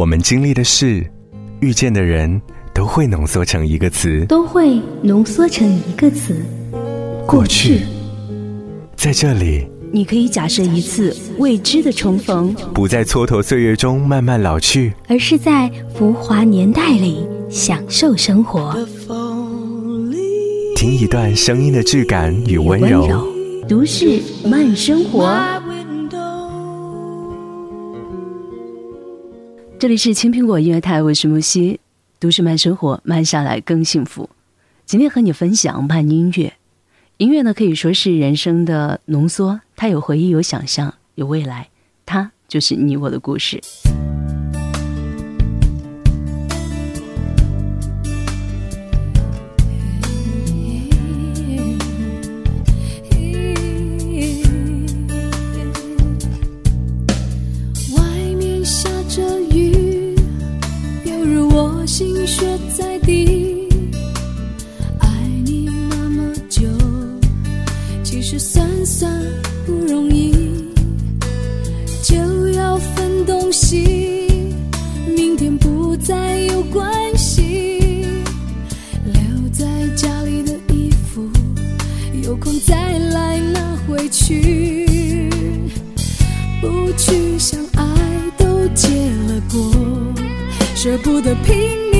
我们经历的事，遇见的人，都会浓缩成一个词，都会浓缩成一个词。过去，在这里，你可以假设一次未知的重逢，不在蹉跎岁月中慢慢老去，而是在浮华年代里享受生活。听一段声音的质感与温柔，都市慢生活。这里是青苹果音乐台，我是木西。都市慢生活，慢下来更幸福。今天和你分享慢音乐。音乐呢，可以说是人生的浓缩，它有回忆，有想象，有未来，它就是你我的故事。雪在滴爱你那么久其实算算不容易就要分东西明天不再有关系。留在家里的衣服有空再来拿回去。不去想爱都结了果舍不得拼命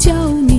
叫你，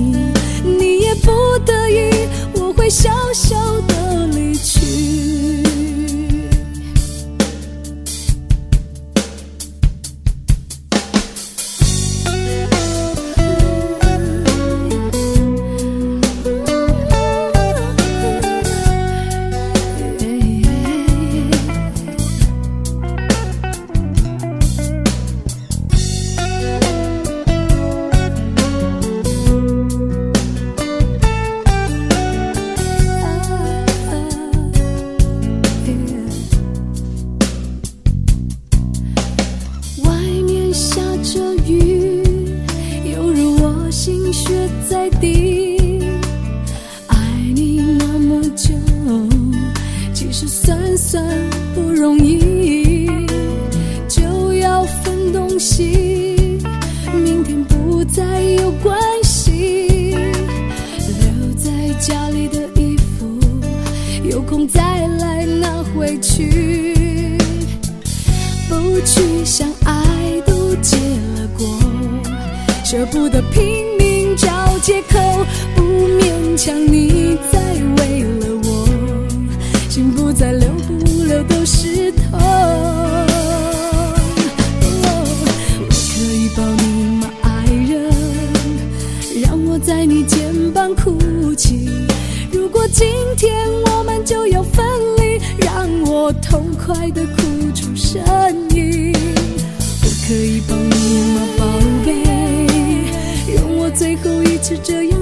湿透。我可以抱你吗，爱人？让我在你肩膀哭泣。如果今天我们就要分离，让我痛快的哭出声音。我可以抱你吗，宝贝？最后一次这样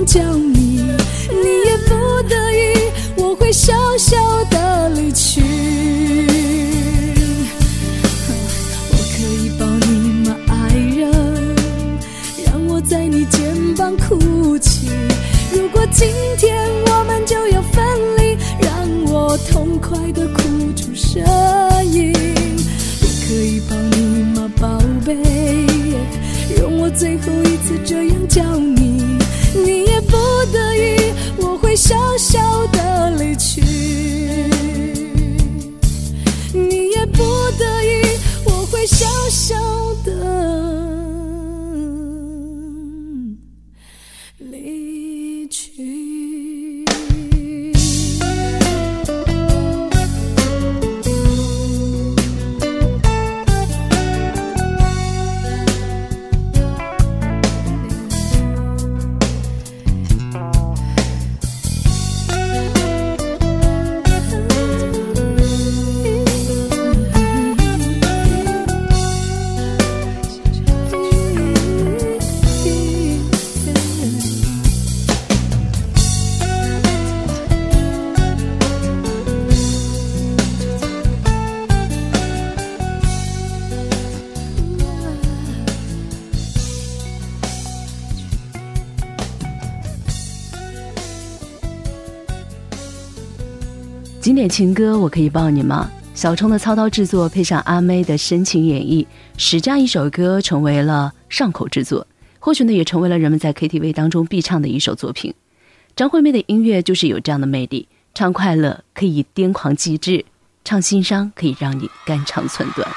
经典情歌，我可以抱你吗？小冲的操刀制作配上阿妹的深情演绎，使这样一首歌成为了上口之作，或许呢也成为了人们在 KTV 当中必唱的一首作品。张惠妹的音乐就是有这样的魅力，唱快乐可以癫狂极致，唱心伤可以让你肝肠寸断。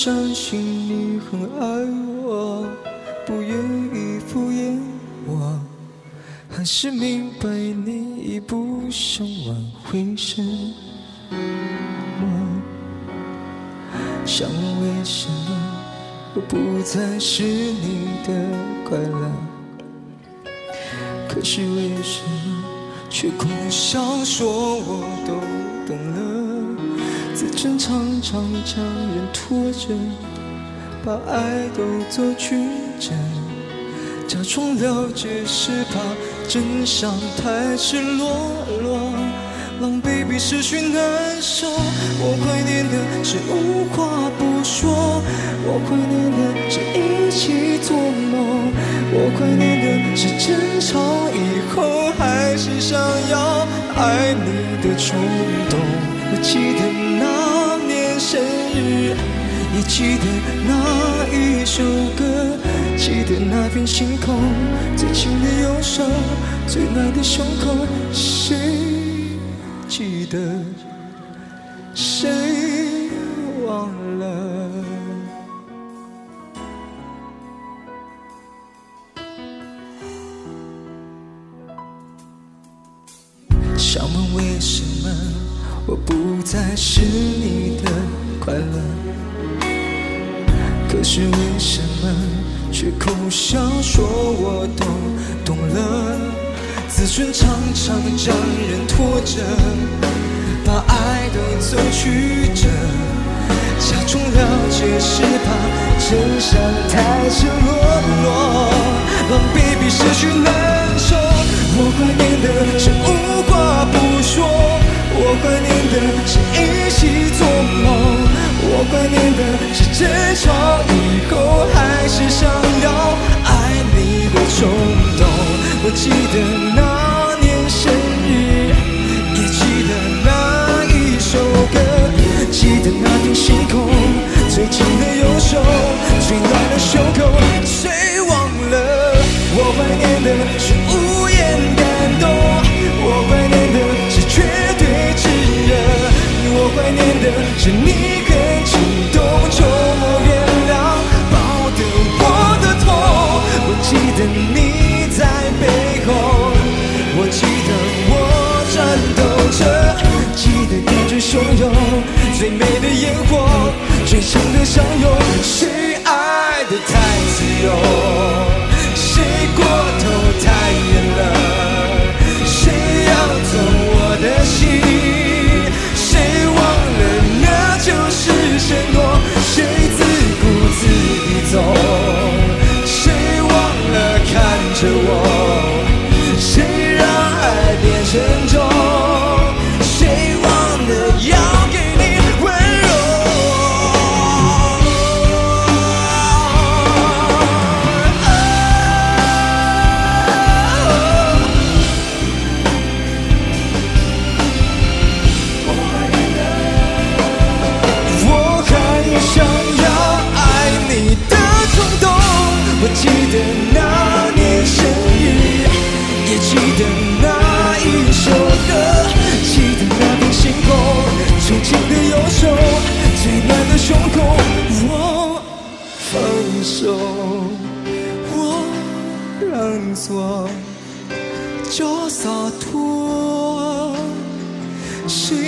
相信你很爱我，不愿意敷衍我，还是明白你已不想挽回什么？想问为什么我不再是你的快乐？可是为什么？却苦笑说我都懂了，自尊常常将人拖着，把爱都做曲折，假装了解是怕真相太赤裸裸，狼狈比失去难受。我怀念的是无话不说，我怀念的是一起做梦，我怀念的是争吵以后。还是想要爱你的冲动。我记得那年生日，也记得那一首歌，记得那片星空，最亲的右手，最暖的胸口。谁记得？谁常将人拖着，把爱都走曲折，假装了解是怕真相太赤裸裸，狼狈比失去难受。我怀念的是无话不说，我怀念的是一起做梦，我怀念的是争吵以后还是想要爱你的冲动。我记得自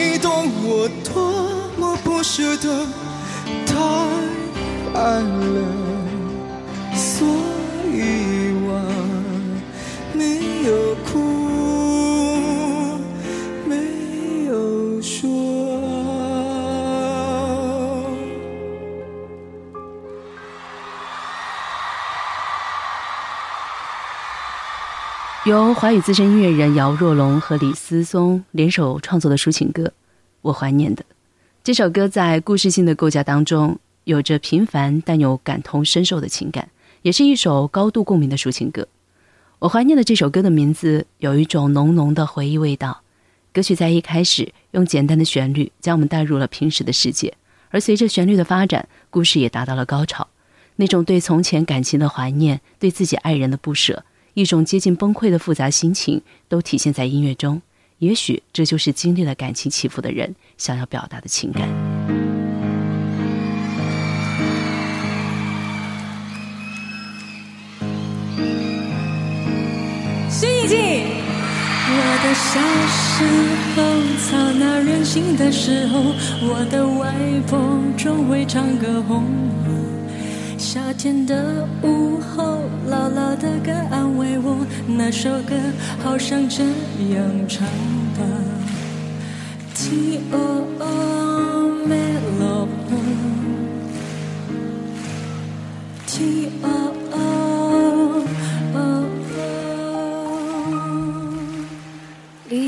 你。懂我多么不舍得，太爱了，由华语资深音乐人姚若龙和李思松联手创作的抒情歌《我怀念的》这首歌，在故事性的构架当中，有着平凡但有感同身受的情感，也是一首高度共鸣的抒情歌。我怀念的这首歌的名字有一种浓浓的回忆味道。歌曲在一开始用简单的旋律将我们带入了平时的世界，而随着旋律的发展，故事也达到了高潮。那种对从前感情的怀念，对自己爱人的不舍。一种接近崩溃的复杂心情，都体现在音乐中。也许这就是经历了感情起伏的人想要表达的情感。新一季，我的小时候吵闹任性的时候，我的外婆总会唱歌哄我。夏天的午后，姥姥的歌安慰我，那首歌好像这样唱的。：T O O Melo，T O O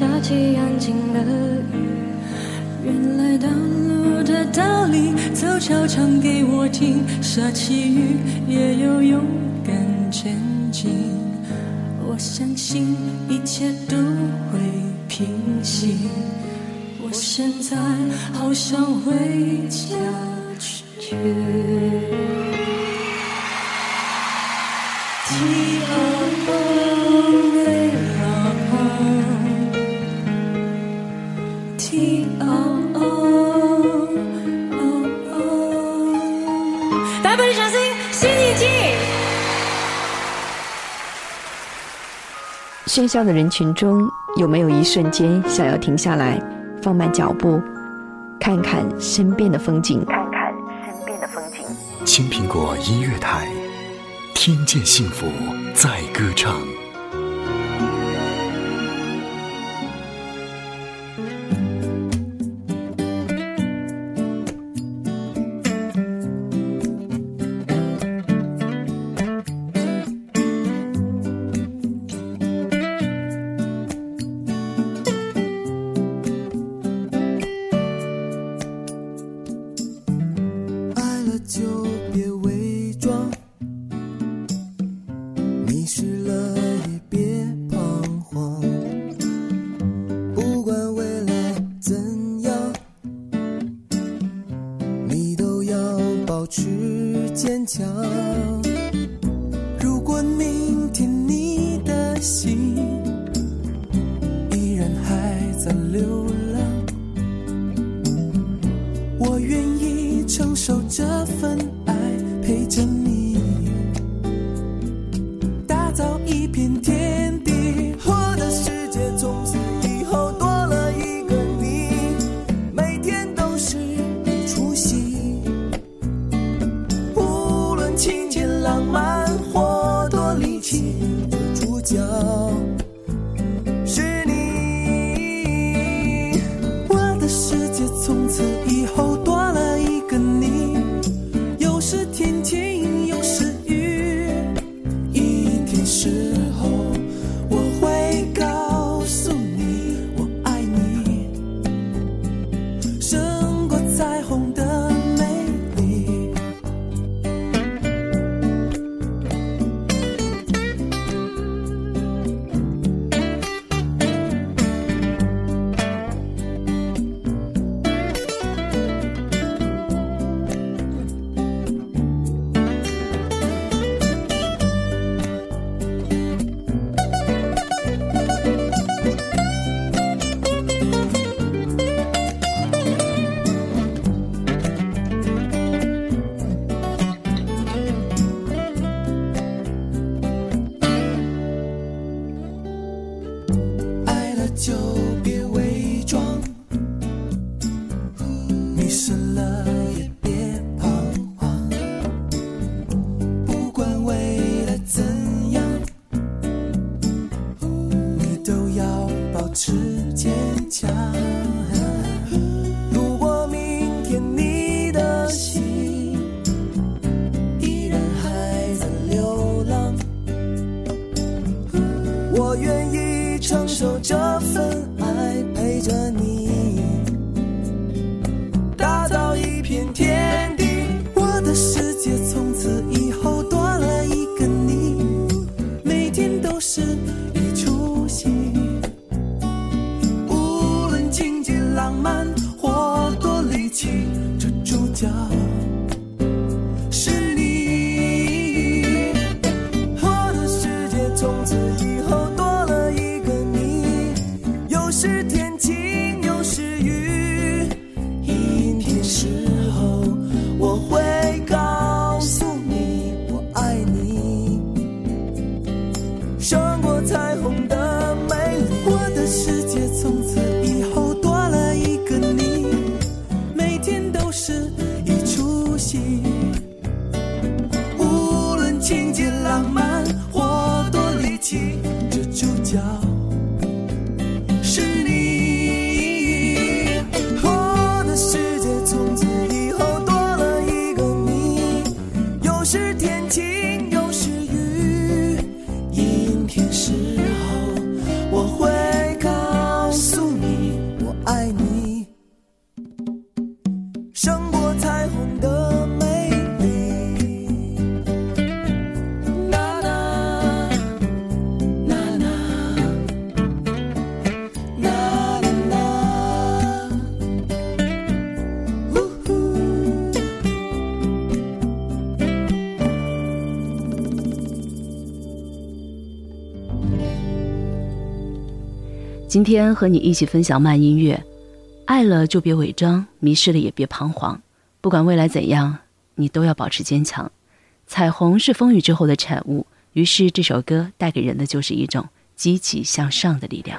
下起安静的雨。原来道路的道理，早教唱给我听。下起雨也有勇敢前进，我相信一切都会平息。我现在好想回家去。喧嚣的人群中，有没有一瞬间想要停下来？放慢脚步，看看身边的风景。看看身边的风景。青苹果音乐台，听见幸福在歌唱。的就别今天和你一起分享慢音乐。爱了就别伪装迷失了也别彷徨。不管未来怎样你都要保持坚强。彩虹是风雨之后的产物于是这首歌带给人的就是一种积极向上的力量。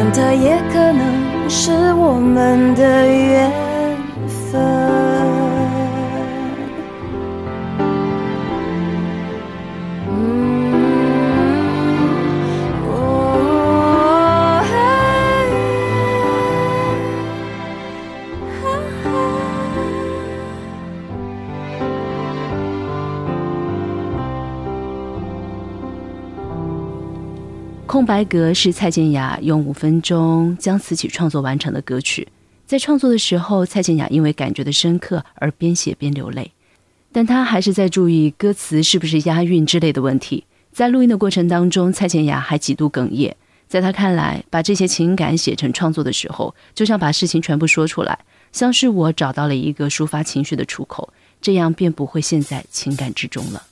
但它也可能是我们的缘分。白格是蔡健雅用五分钟将词曲创作完成的歌曲。在创作的时候，蔡健雅因为感觉的深刻而边写边流泪，但她还是在注意歌词是不是押韵之类的问题。在录音的过程当中，蔡健雅还几度哽咽。在她看来，把这些情感写成创作的时候，就像把事情全部说出来，像是我找到了一个抒发情绪的出口，这样便不会陷在情感之中了。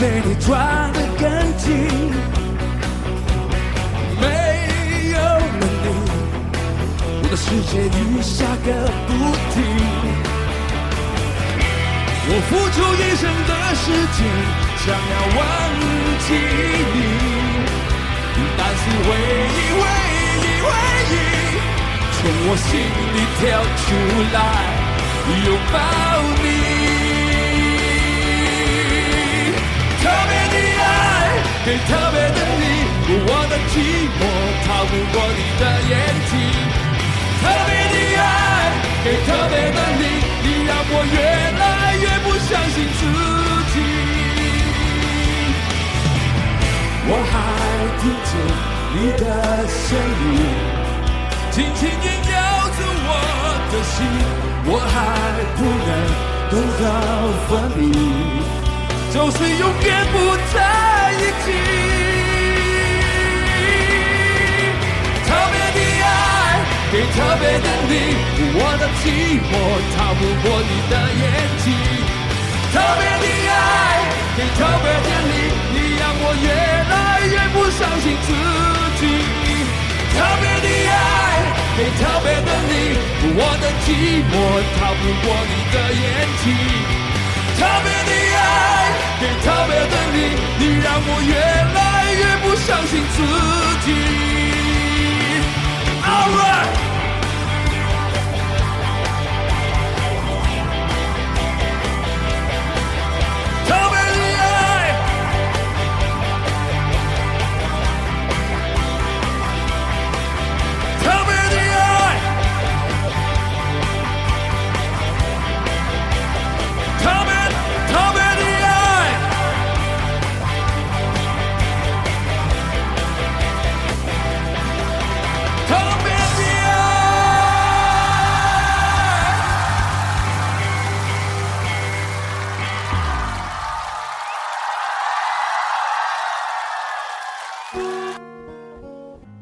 被你抓得更紧，没有了你，我的世界雨下个不停。我付出一生的时间，想要忘记你，但是回忆，回忆，回忆，从我心里跳出来，拥抱你。给特别的你，我的寂寞逃不过你的眼睛。特别的爱给特别的你，你让我越来越不。相信自己，我还听见你的声音，轻轻萦绕着我的心，我还不能等到分离，就是永远不再。给特别的你，我的寂寞逃不过你的眼睛。特别的爱，给特别的你，你让我越来越不相信自己。特别的爱，给特别的你，我的寂寞逃不过你的眼睛。特别的爱，给特别的你，你让我越来越不相信自己。All right。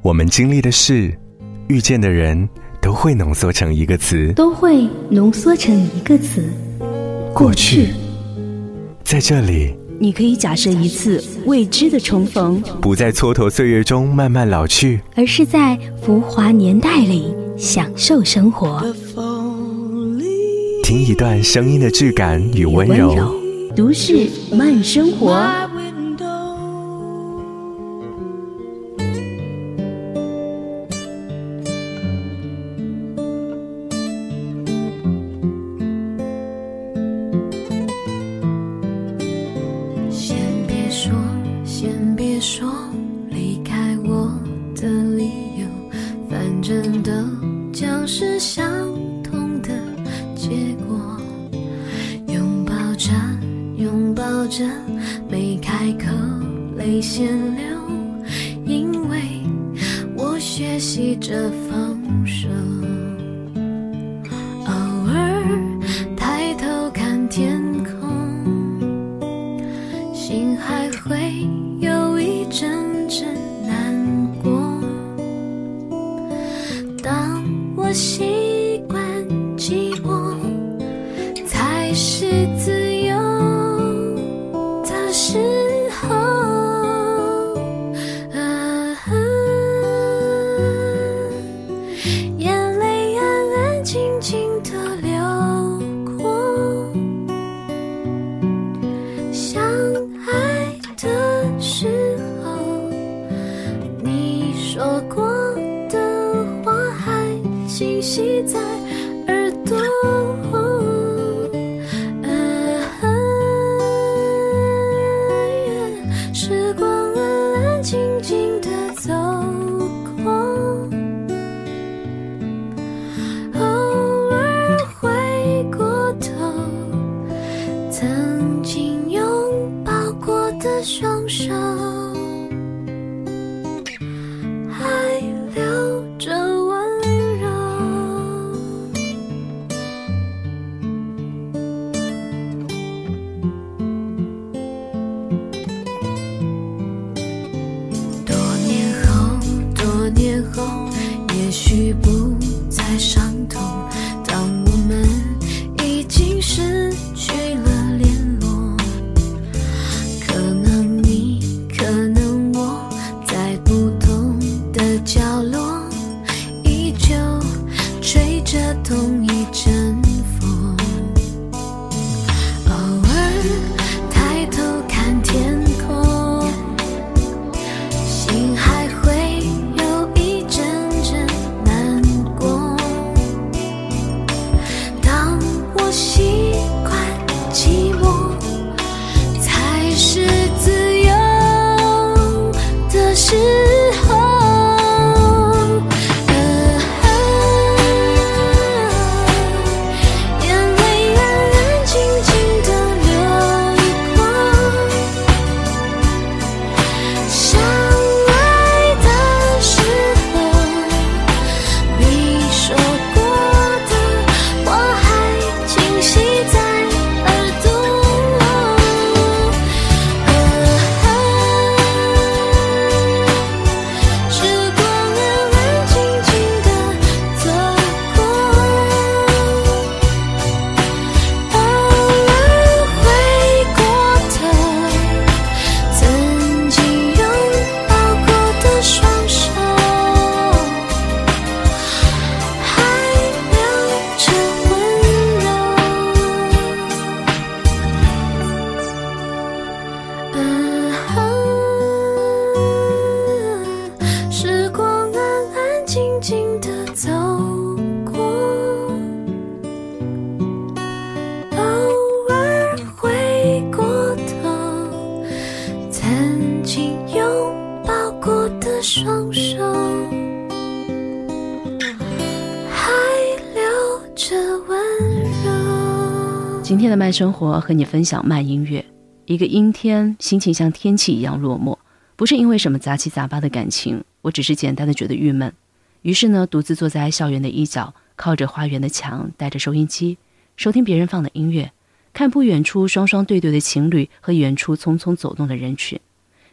我们经历的事，遇见的人，都会浓缩成一个词，都会浓缩成一个词。过去，在这里，你可以假设一次未知的重逢，不在蹉跎岁月中慢慢老去，而是在浮华年代里享受生活。听一段声音的质感与温柔，都市慢生活。今天的慢生活和你分享慢音乐。一个阴天，心情像天气一样落寞，不是因为什么杂七杂八的感情，我只是简单的觉得郁闷。于是呢，独自坐在校园的一角，靠着花园的墙，带着收音机，收听别人放的音乐，看不远处双双对对的情侣和远处匆匆走动的人群。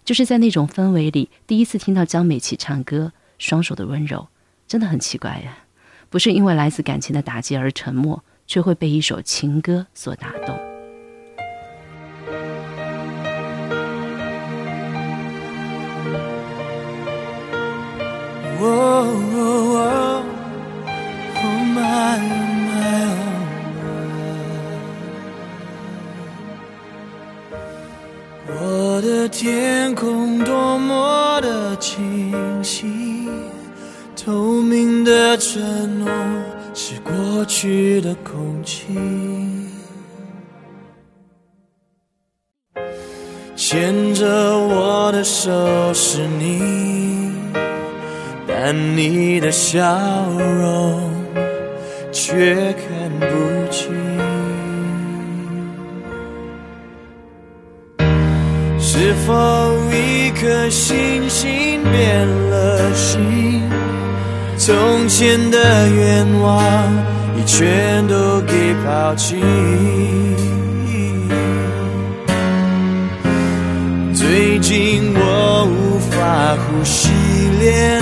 就是在那种氛围里，第一次听到江美琪唱歌，双手的温柔，真的很奇怪呀。不是因为来自感情的打击而沉默，却会被一首情歌所打动。我的天空多么的清晰，透明的承诺是过去的空气，牵着我的手是你，但你的笑容却看不清。是否一颗星星变了心？从前的愿望已全都给抛弃。最近我无法呼吸，连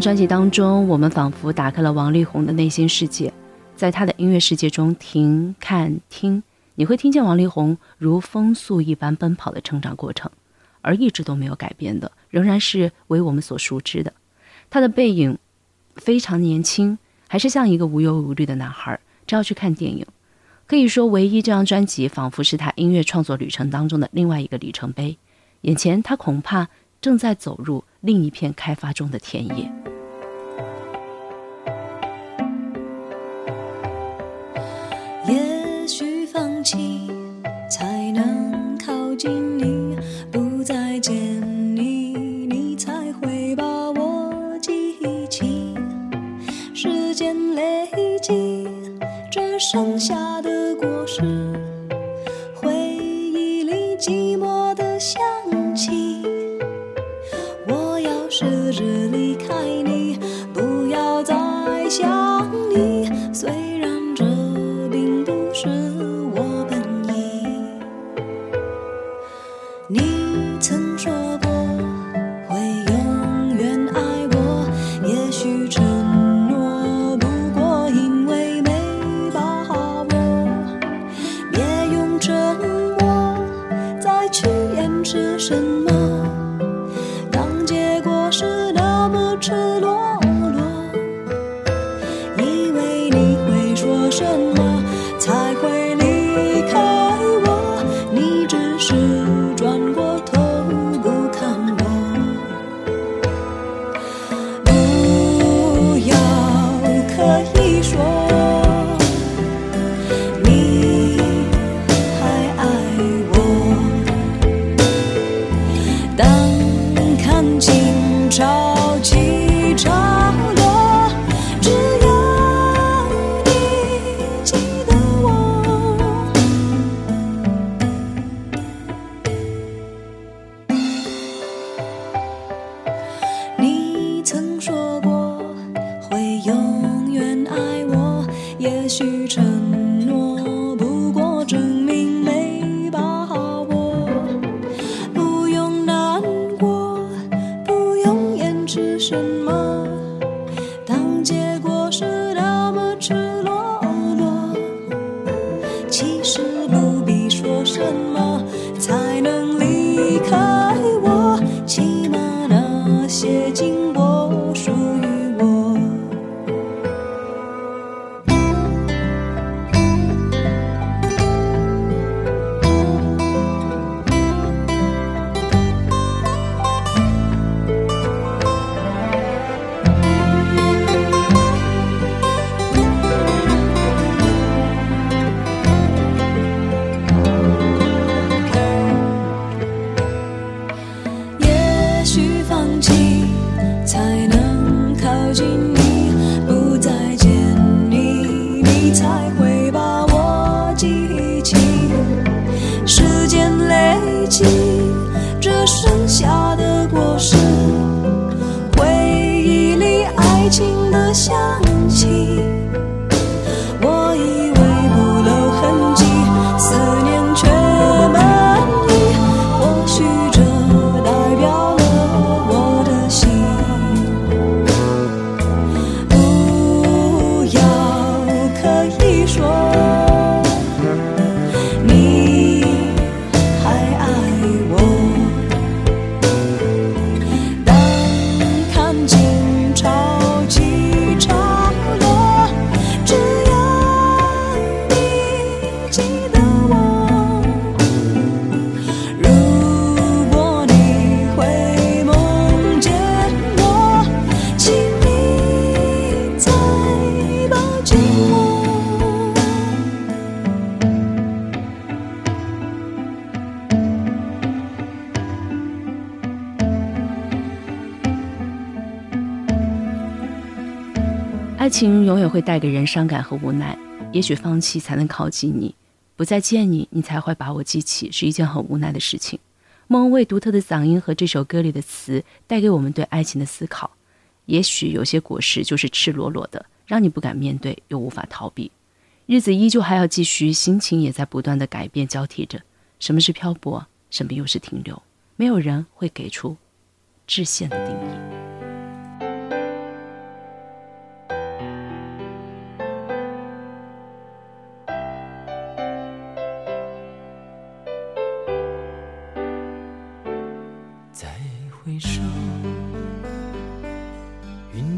专辑当中，我们仿佛打开了王力宏的内心世界，在他的音乐世界中，停、看、听，你会听见王力宏如风速一般奔跑的成长过程，而一直都没有改变的，仍然是为我们所熟知的。他的背影非常年轻，还是像一个无忧无虑的男孩，只要去看电影。可以说，唯一这张专辑仿佛是他音乐创作旅程当中的另外一个里程碑。眼前，他恐怕正在走入另一片开发中的田野。永远会带给人伤感和无奈，也许放弃才能靠近你，不再见你，你才会把我记起，是一件很无奈的事情。莫文蔚独特的嗓音和这首歌里的词，带给我们对爱情的思考。也许有些果实就是赤裸裸的，让你不敢面对，又无法逃避。日子依旧还要继续，心情也在不断的改变交替着。什么是漂泊？什么又是停留？没有人会给出致限的定义。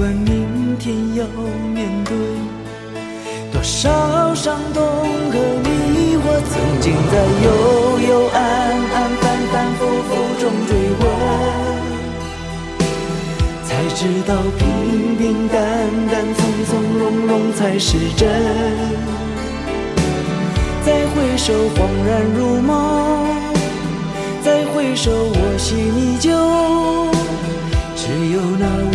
管明天要面对多少伤痛和迷惑，曾经在幽幽暗暗、反反复复中追问，才知道平平淡淡、从从容容才是真。再回首，恍然如梦；再回首，我心依旧。只有那无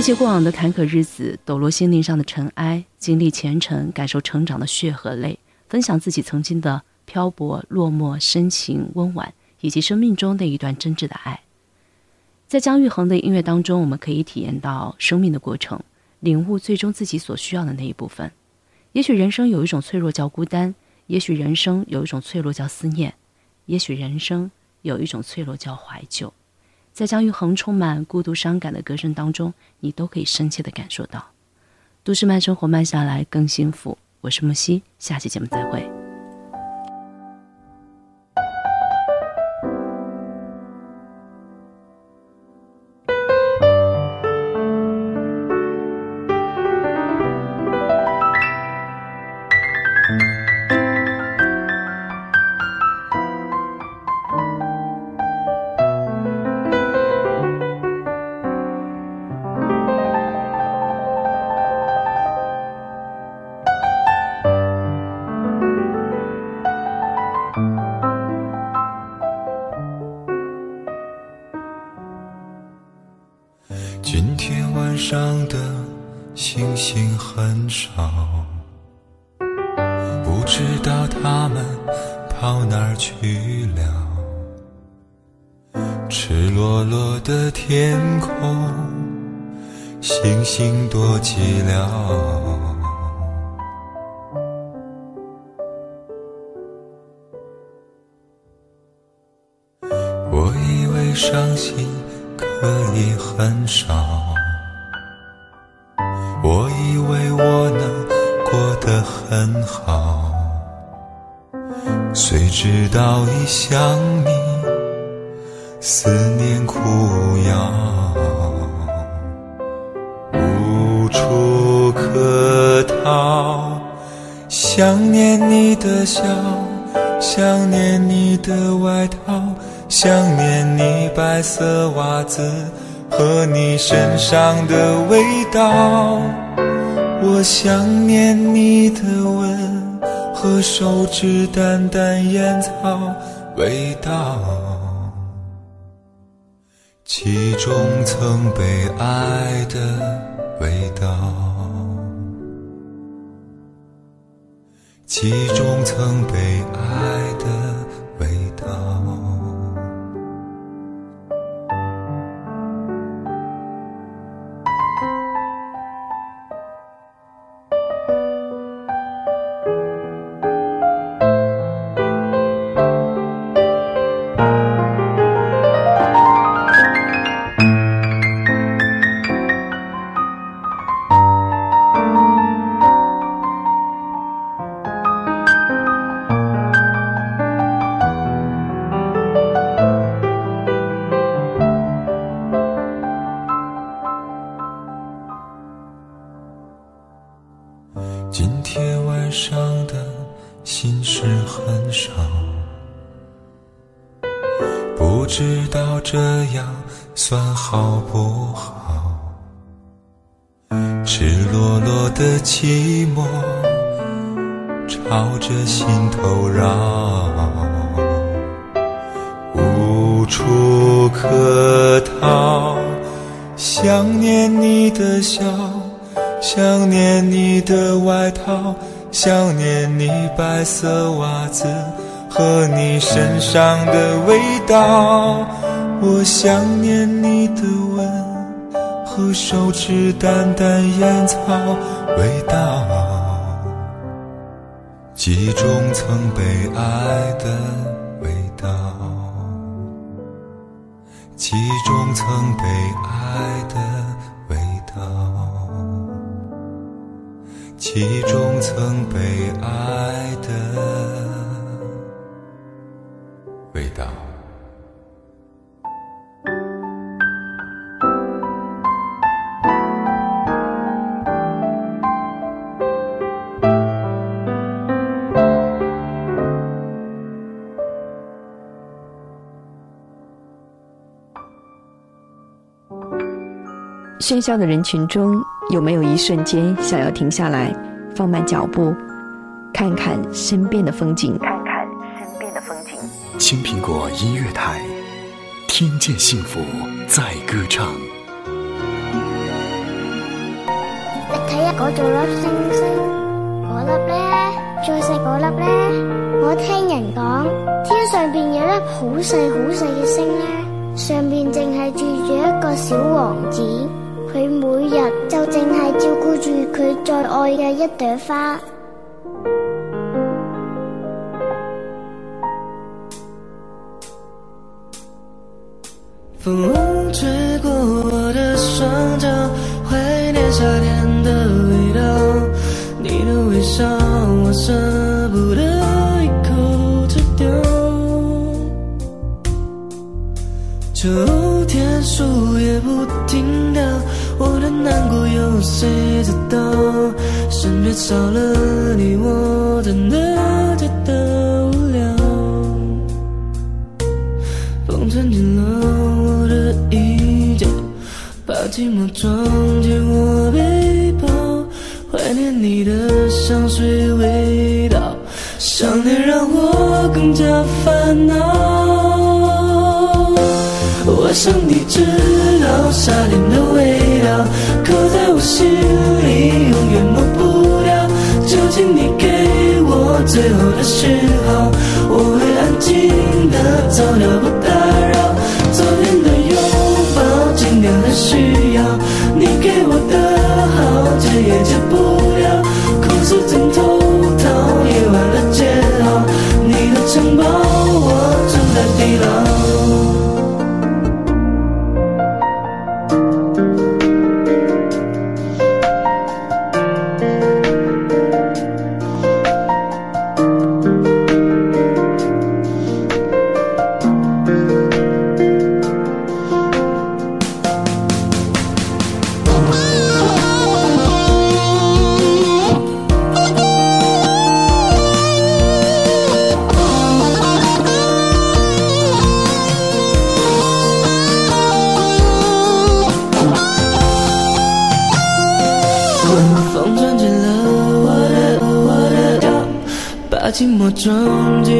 那些过往的坎坷日子，抖落心灵上的尘埃，经历前程，感受成长的血和泪，分享自己曾经的漂泊、落寞、深情、温婉，以及生命中那一段真挚的爱。在姜育恒的音乐当中，我们可以体验到生命的过程，领悟最终自己所需要的那一部分。也许人生有一种脆弱叫孤单，也许人生有一种脆弱叫思念，也许人生有一种脆弱叫怀旧。在姜育恒充满孤独、伤感的歌声当中，你都可以深切的感受到。都市慢生活，慢下来更幸福。我是木西，下期节目再会。我以为我能过得很好，谁知道一想你。思念苦药，无处可逃。想念你的笑，想念你的外套，想念你白色袜子和你身上的味道。我想念你的吻和手指淡淡烟草味道。其中曾被爱的味道，其中曾被爱的。的寂寞朝着心头绕，无处可逃。想念你的笑，想念你的外套，想念你白色袜子和你身上的味道。我想念你的吻和手指淡淡烟草味道，记忆中曾被爱的味道，记忆中曾被爱的味道，记忆中曾被爱的喧嚣的人群中，有没有一瞬间想要停下来，放慢脚步，看看身边的风景？看看身边的风景。青苹果音乐台，听见幸福在歌唱。你睇下嗰座粒星星，嗰粒咧，再细嗰粒咧。我听人讲，天上边有粒好细好细嘅星咧，上边净系住住一个小王子。佢每日就净系照顾住佢最爱嘅一朵花。风吹过我的双脚，怀念夏天的味道。你的微笑，我舍不得一口吃掉。秋天树叶不停掉。我的难过有谁知道？身边少了你，我真的觉得无聊。风吹进了我的衣角，把寂寞装进我背包。怀念你的香水味道，想念让我更加烦恼。我想你知道夏天的味道，刻在我心里，永远抹不掉。就请你给我最后的讯号，我会安静的走掉不打扰。昨天的拥抱，今天的需要你给我的好，戒也戒不了。故事枕头套，夜晚的煎熬，你的城堡，我住在地牢。曾经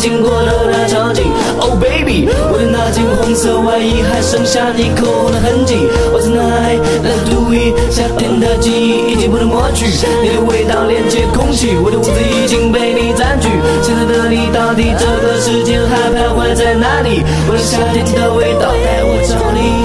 经过的那场景。Oh baby，我的那件红色外衣还剩下你口红的痕迹。What's night？那独一夏天的记忆已经不能抹去，你的味道连接空气，我的屋子已经被你占据。现在的你到底这个时间还徘徊在哪里？我的夏天的味道带我找你。